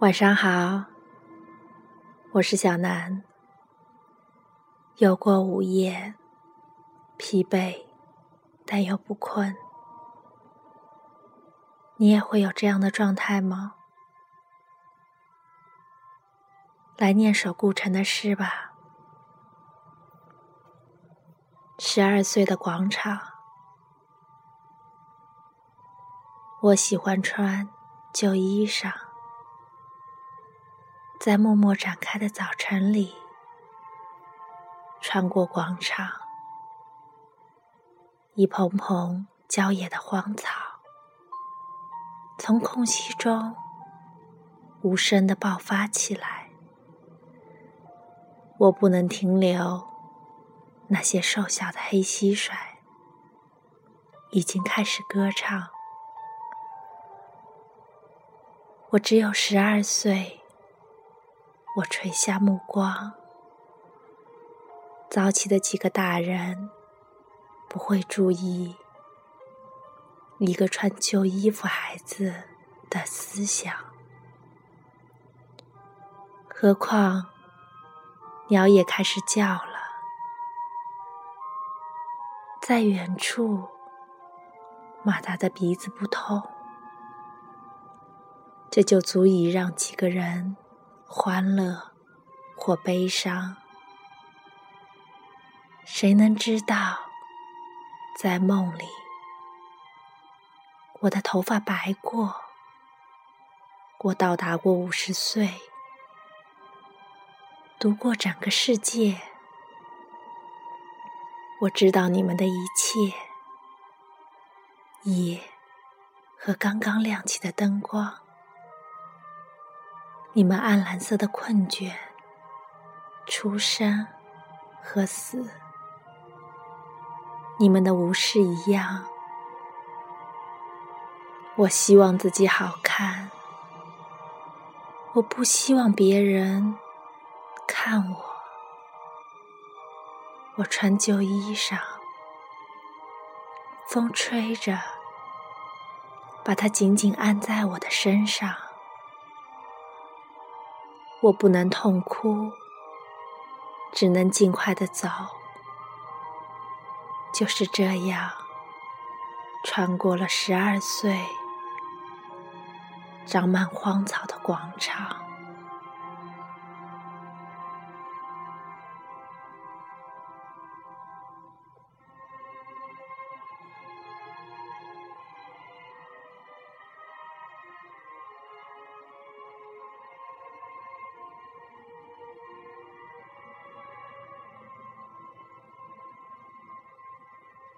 晚上好，我是小南。又过午夜，疲惫但又不困。你也会有这样的状态吗？来念首顾城的诗吧。十二岁的广场，我喜欢穿旧衣裳。在默默展开的早晨里，穿过广场，一蓬蓬郊野的荒草，从空隙中无声的爆发起来。我不能停留，那些瘦小的黑蟋蟀已经开始歌唱。我只有十二岁。我垂下目光，早起的几个大人不会注意一个穿旧衣服孩子的思想。何况鸟也开始叫了，在远处，马达的鼻子不痛，这就足以让几个人。欢乐或悲伤，谁能知道？在梦里，我的头发白过，我到达过五十岁，读过整个世界，我知道你们的一切，夜和刚刚亮起的灯光。你们暗蓝色的困倦、出生和死，你们的无视一样。我希望自己好看，我不希望别人看我。我穿旧衣裳，风吹着，把它紧紧按在我的身上。我不能痛哭，只能尽快的走。就是这样，穿过了十二岁长满荒草的广场。